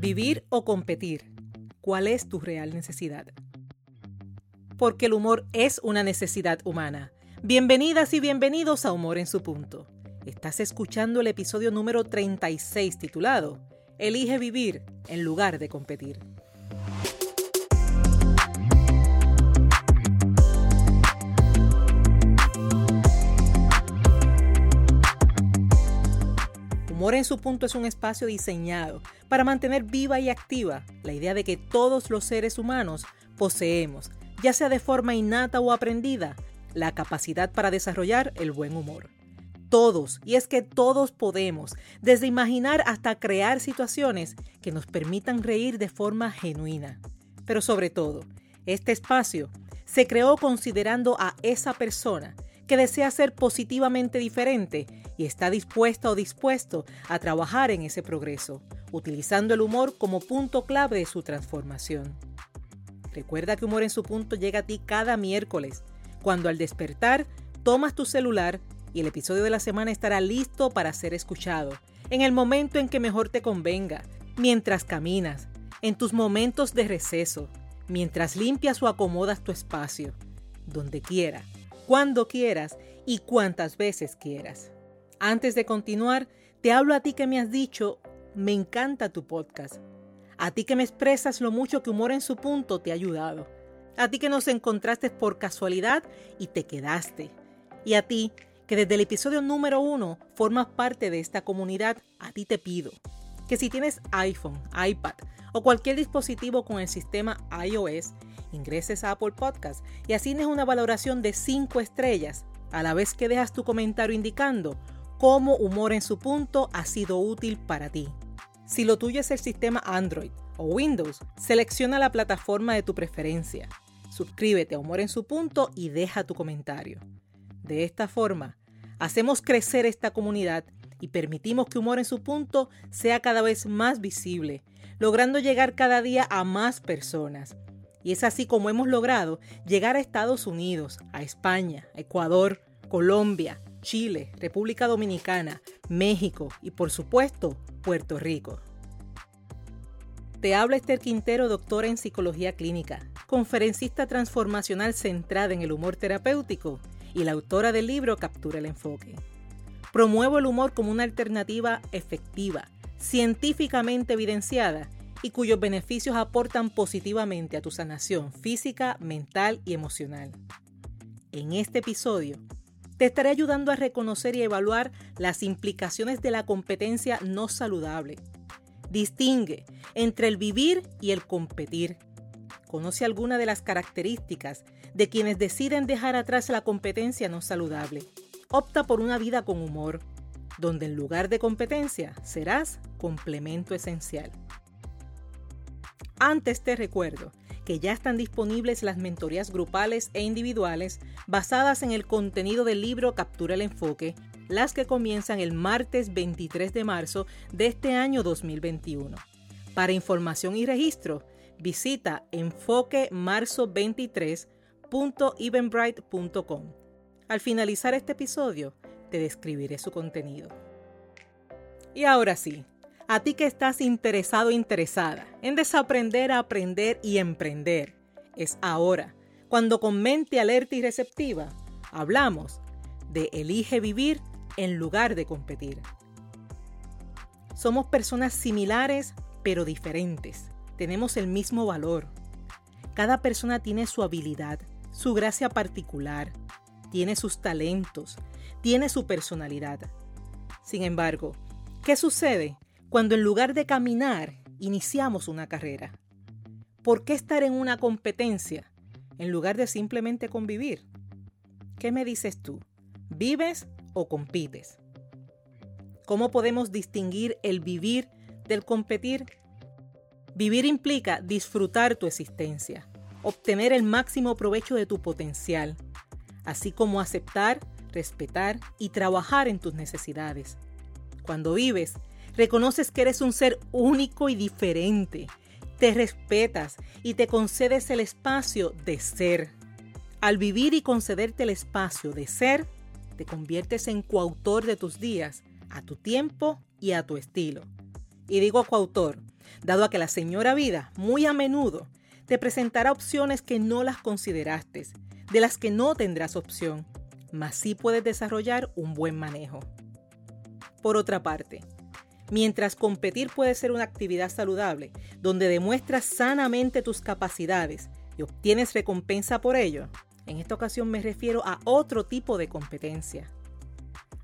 Vivir o competir. ¿Cuál es tu real necesidad? Porque el humor es una necesidad humana. Bienvenidas y bienvenidos a Humor en su punto. Estás escuchando el episodio número 36 titulado Elige vivir en lugar de competir. Humor en su punto es un espacio diseñado para mantener viva y activa la idea de que todos los seres humanos poseemos, ya sea de forma innata o aprendida, la capacidad para desarrollar el buen humor. Todos, y es que todos podemos, desde imaginar hasta crear situaciones que nos permitan reír de forma genuina. Pero sobre todo, este espacio se creó considerando a esa persona que desea ser positivamente diferente y está dispuesta o dispuesto a trabajar en ese progreso, utilizando el humor como punto clave de su transformación. Recuerda que Humor en su punto llega a ti cada miércoles, cuando al despertar tomas tu celular y el episodio de la semana estará listo para ser escuchado, en el momento en que mejor te convenga, mientras caminas, en tus momentos de receso, mientras limpias o acomodas tu espacio, donde quiera cuando quieras y cuantas veces quieras. Antes de continuar, te hablo a ti que me has dicho, me encanta tu podcast. A ti que me expresas lo mucho que Humor en su punto te ha ayudado. A ti que nos encontraste por casualidad y te quedaste. Y a ti que desde el episodio número uno formas parte de esta comunidad, a ti te pido que si tienes iPhone, iPad o cualquier dispositivo con el sistema iOS, ingreses a Apple Podcast y asignes una valoración de 5 estrellas, a la vez que dejas tu comentario indicando cómo Humor en su punto ha sido útil para ti. Si lo tuyo es el sistema Android o Windows, selecciona la plataforma de tu preferencia. Suscríbete a Humor en su punto y deja tu comentario. De esta forma, hacemos crecer esta comunidad y permitimos que Humor en su punto sea cada vez más visible, logrando llegar cada día a más personas y es así como hemos logrado llegar a Estados Unidos, a España, Ecuador, Colombia, Chile, República Dominicana, México y por supuesto Puerto Rico. Te habla Esther Quintero, doctora en psicología clínica, conferencista transformacional centrada en el humor terapéutico y la autora del libro Captura el enfoque. Promuevo el humor como una alternativa efectiva, científicamente evidenciada y cuyos beneficios aportan positivamente a tu sanación física, mental y emocional. En este episodio, te estaré ayudando a reconocer y evaluar las implicaciones de la competencia no saludable. Distingue entre el vivir y el competir. Conoce algunas de las características de quienes deciden dejar atrás la competencia no saludable. Opta por una vida con humor, donde en lugar de competencia serás complemento esencial. Antes te recuerdo que ya están disponibles las mentorías grupales e individuales basadas en el contenido del libro Captura el Enfoque, las que comienzan el martes 23 de marzo de este año 2021. Para información y registro, visita enfoquemarzo23.evenbright.com. Al finalizar este episodio, te describiré su contenido. Y ahora sí, a ti que estás interesado o interesada en desaprender aprender y emprender. Es ahora, cuando con mente alerta y receptiva, hablamos de elige vivir en lugar de competir. Somos personas similares pero diferentes. Tenemos el mismo valor. Cada persona tiene su habilidad, su gracia particular, tiene sus talentos, tiene su personalidad. Sin embargo, ¿qué sucede cuando en lugar de caminar iniciamos una carrera? ¿Por qué estar en una competencia en lugar de simplemente convivir? ¿Qué me dices tú? ¿Vives o compites? ¿Cómo podemos distinguir el vivir del competir? Vivir implica disfrutar tu existencia, obtener el máximo provecho de tu potencial, así como aceptar, respetar y trabajar en tus necesidades. Cuando vives, Reconoces que eres un ser único y diferente. Te respetas y te concedes el espacio de ser. Al vivir y concederte el espacio de ser, te conviertes en coautor de tus días, a tu tiempo y a tu estilo. Y digo coautor, dado a que la señora vida muy a menudo te presentará opciones que no las consideraste, de las que no tendrás opción, mas sí puedes desarrollar un buen manejo. Por otra parte, mientras competir puede ser una actividad saludable, donde demuestras sanamente tus capacidades y obtienes recompensa por ello, en esta ocasión me refiero a otro tipo de competencia.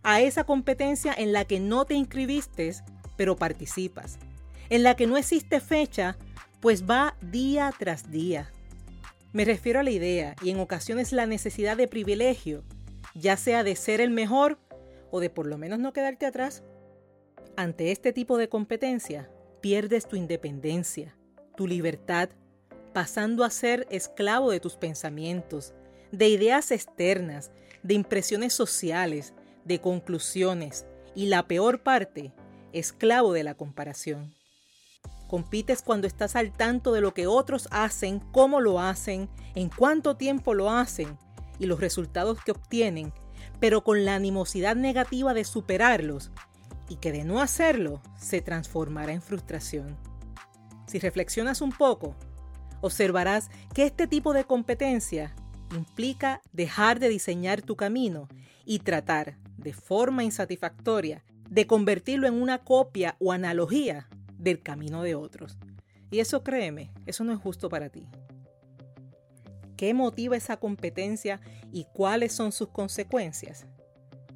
A esa competencia en la que no te inscribiste, pero participas. En la que no existe fecha, pues va día tras día. Me refiero a la idea y en ocasiones la necesidad de privilegio, ya sea de ser el mejor o de por lo menos no quedarte atrás. Ante este tipo de competencia, pierdes tu independencia, tu libertad, pasando a ser esclavo de tus pensamientos, de ideas externas, de impresiones sociales, de conclusiones y la peor parte, esclavo de la comparación. Compites cuando estás al tanto de lo que otros hacen, cómo lo hacen, en cuánto tiempo lo hacen y los resultados que obtienen, pero con la animosidad negativa de superarlos y que de no hacerlo se transformará en frustración. Si reflexionas un poco, observarás que este tipo de competencia implica dejar de diseñar tu camino y tratar, de forma insatisfactoria, de convertirlo en una copia o analogía del camino de otros. Y eso créeme, eso no es justo para ti. ¿Qué motiva esa competencia y cuáles son sus consecuencias?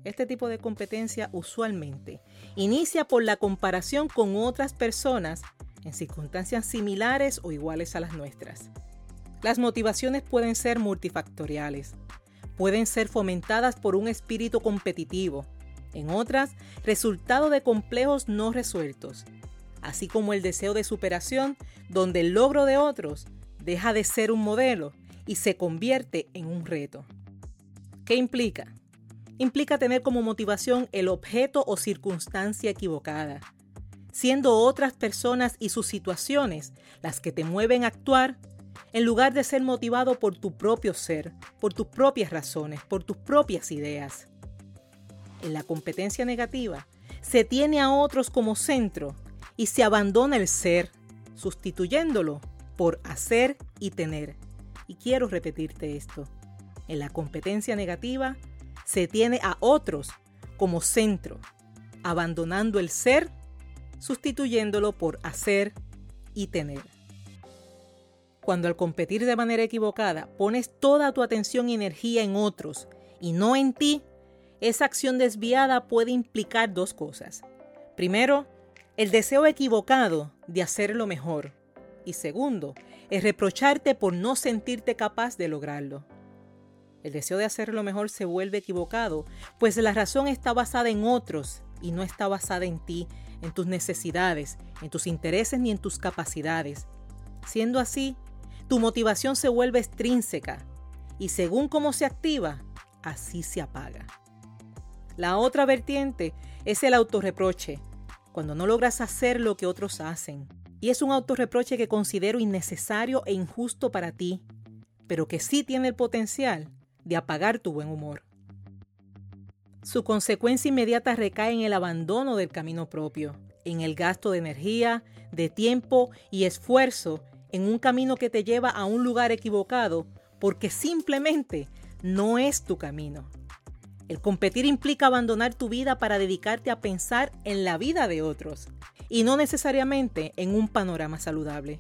Este tipo de competencia usualmente inicia por la comparación con otras personas en circunstancias similares o iguales a las nuestras. Las motivaciones pueden ser multifactoriales. Pueden ser fomentadas por un espíritu competitivo. En otras, resultado de complejos no resueltos, así como el deseo de superación, donde el logro de otros deja de ser un modelo y se convierte en un reto. ¿Qué implica? Implica tener como motivación el objeto o circunstancia equivocada, siendo otras personas y sus situaciones las que te mueven a actuar en lugar de ser motivado por tu propio ser, por tus propias razones, por tus propias ideas. En la competencia negativa, se tiene a otros como centro y se abandona el ser, sustituyéndolo por hacer y tener. Y quiero repetirte esto. En la competencia negativa, se tiene a otros como centro, abandonando el ser, sustituyéndolo por hacer y tener. Cuando al competir de manera equivocada pones toda tu atención y energía en otros y no en ti, esa acción desviada puede implicar dos cosas. Primero, el deseo equivocado de hacerlo mejor. Y segundo, el reprocharte por no sentirte capaz de lograrlo. El deseo de hacerlo mejor se vuelve equivocado, pues la razón está basada en otros y no está basada en ti, en tus necesidades, en tus intereses ni en tus capacidades. Siendo así, tu motivación se vuelve extrínseca y según cómo se activa, así se apaga. La otra vertiente es el autorreproche, cuando no logras hacer lo que otros hacen. Y es un autorreproche que considero innecesario e injusto para ti, pero que sí tiene el potencial de apagar tu buen humor. Su consecuencia inmediata recae en el abandono del camino propio, en el gasto de energía, de tiempo y esfuerzo en un camino que te lleva a un lugar equivocado porque simplemente no es tu camino. El competir implica abandonar tu vida para dedicarte a pensar en la vida de otros y no necesariamente en un panorama saludable.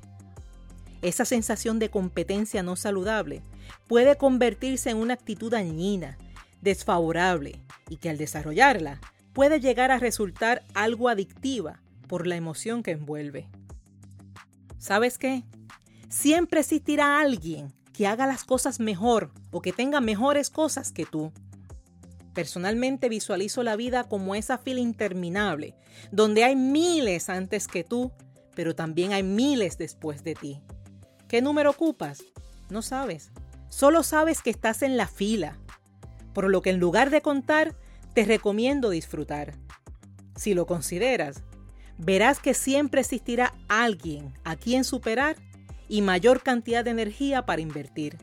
Esa sensación de competencia no saludable puede convertirse en una actitud dañina, desfavorable y que al desarrollarla puede llegar a resultar algo adictiva por la emoción que envuelve. ¿Sabes qué? Siempre existirá alguien que haga las cosas mejor o que tenga mejores cosas que tú. Personalmente visualizo la vida como esa fila interminable, donde hay miles antes que tú, pero también hay miles después de ti. ¿Qué número ocupas? No sabes. Solo sabes que estás en la fila, por lo que en lugar de contar, te recomiendo disfrutar. Si lo consideras, verás que siempre existirá alguien a quien superar y mayor cantidad de energía para invertir.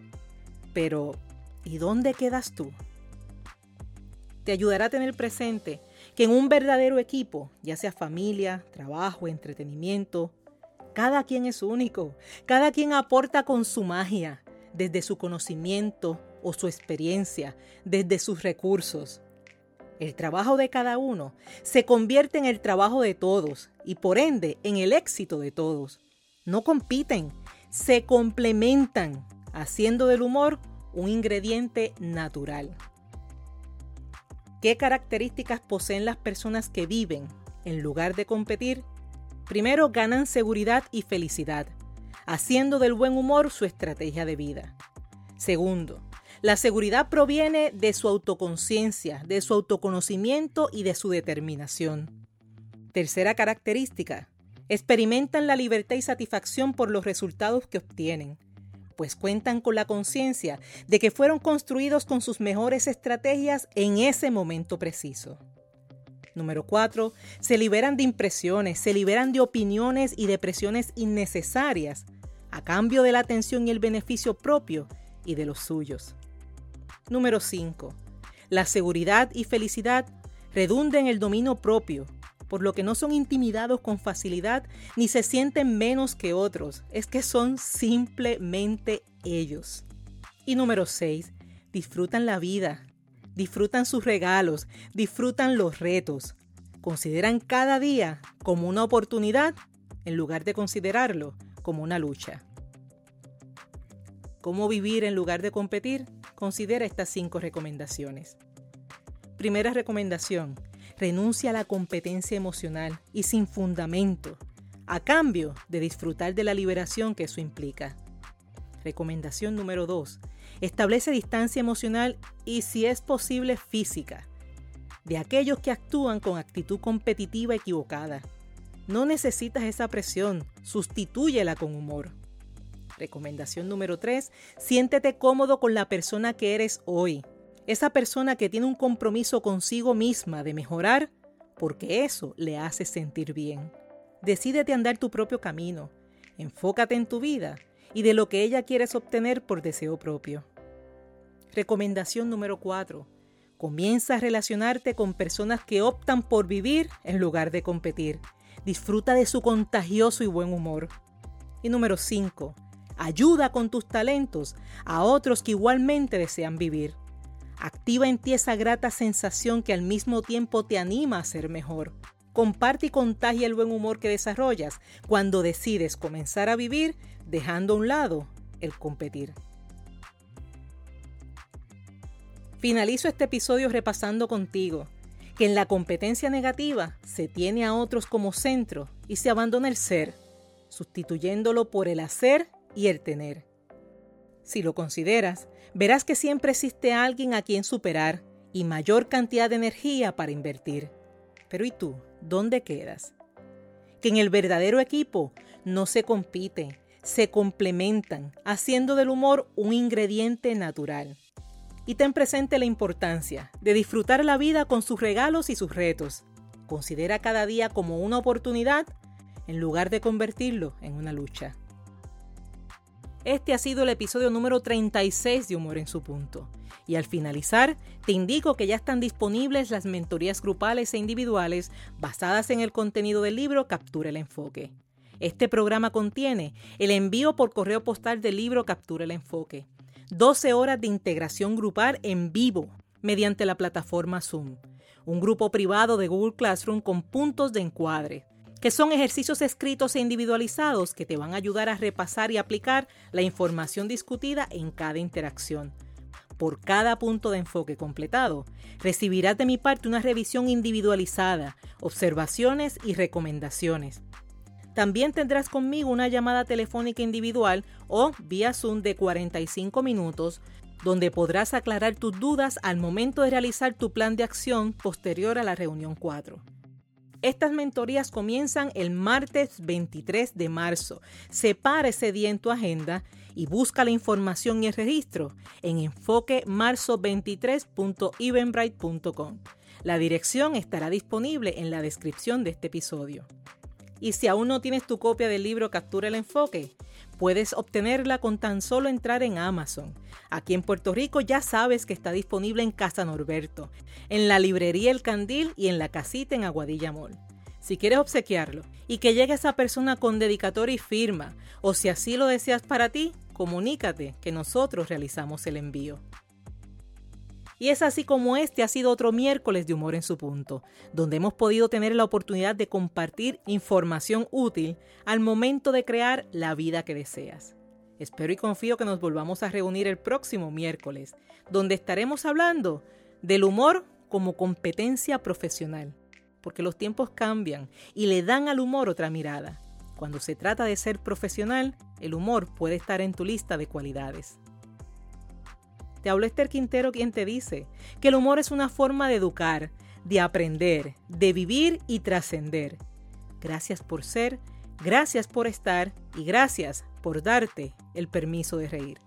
Pero, ¿y dónde quedas tú? Te ayudará a tener presente que en un verdadero equipo, ya sea familia, trabajo, entretenimiento, Cada quien es único, cada quien aporta con su magia, desde su conocimiento o su experiencia, desde sus recursos. El trabajo de cada uno se convierte en el trabajo de todos y por ende en el éxito de todos. No compiten, se complementan, haciendo del humor un ingrediente natural. ¿Qué características poseen las personas que viven, en lugar de competir? Primero, ganan seguridad y felicidad, haciendo del buen humor su estrategia de vida. Segundo, la seguridad proviene de su autoconciencia, de su autoconocimiento y de su determinación. Tercera característica, experimentan la libertad y satisfacción por los resultados que obtienen, pues cuentan con la conciencia de que fueron construidos con sus mejores estrategias en ese momento preciso. Número 4. Se liberan de impresiones, se liberan de opiniones y de presiones innecesarias a cambio de la atención y el beneficio propio y de los suyos. Número 5. La seguridad y felicidad redunda en el dominio propio, por lo que no son intimidados con facilidad ni se sienten menos que otros, es que son simplemente ellos. Y número 6. Disfrutan la vida, disfrutan sus regalos, disfrutan los retos, consideran cada día como una oportunidad en lugar de considerarlo como una lucha. ¿Cómo vivir en lugar de competir? Considera estas cinco recomendaciones. Primera recomendación, renuncia a la competencia emocional y sin fundamento, a cambio de disfrutar de la liberación que eso implica. Recomendación número 2. Establece distancia emocional y si es posible física de aquellos que actúan con actitud competitiva equivocada. No necesitas esa presión, sustitúyela con humor. Recomendación número 3. Siéntete cómodo con la persona que eres hoy esa persona que tiene un compromiso consigo misma de mejorar, porque eso le hace sentir bien. Decídete andar tu propio camino, enfócate en tu vida y de lo que ella quieres obtener por deseo propio. Recomendación número 4. Comienza a relacionarte con personas que optan por vivir en lugar de competir. Disfruta de su contagioso y buen humor. Y número 5. Ayuda con tus talentos a otros que igualmente desean vivir. Activa en ti esa grata sensación que al mismo tiempo te anima a ser mejor. Comparte y contagia el buen humor que desarrollas cuando decides comenzar a vivir dejando a un lado el competir. Finalizo este episodio repasando contigo que en la competencia negativa se tiene a otros como centro y se abandona el ser, sustituyéndolo por el hacer y el tener. Si lo consideras, verás que siempre existe alguien a quien superar y mayor cantidad de energía para invertir. Pero ¿y tú? ¿Dónde quedas? Que en el verdadero equipo no se compite, se complementan, haciendo del humor un ingrediente natural. Y ten presente la importancia de disfrutar la vida con sus regalos y sus retos. Considera cada día como una oportunidad en lugar de convertirlo en una lucha. Este ha sido el episodio número 36 de Humor en su punto. Y al finalizar, te indico que ya están disponibles las mentorías grupales e individuales basadas en el contenido del libro Captura el Enfoque. Este programa contiene el envío por correo postal del libro Captura el Enfoque, 12 horas de integración grupal en vivo mediante la plataforma Zoom, un grupo privado de Google Classroom con puntos de encuadre, que son ejercicios escritos e individualizados que te van a ayudar a repasar y aplicar la información discutida en cada interacción. Por cada punto de enfoque completado, recibirás de mi parte una revisión individualizada, observaciones y recomendaciones. También tendrás conmigo una llamada telefónica individual o vía Zoom de 45 minutos donde podrás aclarar tus dudas al momento de realizar tu plan de acción posterior a la reunión 4. Estas mentorías comienzan el martes 23 de marzo. Separa ese día en tu agenda y busca la información y el registro en enfoquemarzo23.eventbrite.com. La dirección estará disponible en la descripción de este episodio. Y si aún no tienes tu copia del libro Captura el Enfoque, puedes obtenerla con tan solo entrar en Amazon. Aquí en Puerto Rico ya sabes que está disponible en Casa Norberto, en la librería El Candil y en la casita en Aguadilla Mall. Si quieres obsequiarlo y que llegue esa persona con dedicatoria y firma, o si así lo deseas para ti, comunícate que nosotros realizamos el envío. Y es así como este ha sido otro miércoles de humor en su punto, donde hemos podido tener la oportunidad de compartir información útil al momento de crear la vida que deseas. Espero y confío que nos volvamos a reunir el próximo miércoles, donde estaremos hablando del humor como competencia profesional porque los tiempos cambian y le dan al humor otra mirada. Cuando se trata de ser profesional, el humor puede estar en tu lista de cualidades. Te habló Esther Quintero quien te dice que el humor es una forma de educar, de aprender, de vivir y trascender. Gracias por ser, gracias por estar y gracias por darte el permiso de reír.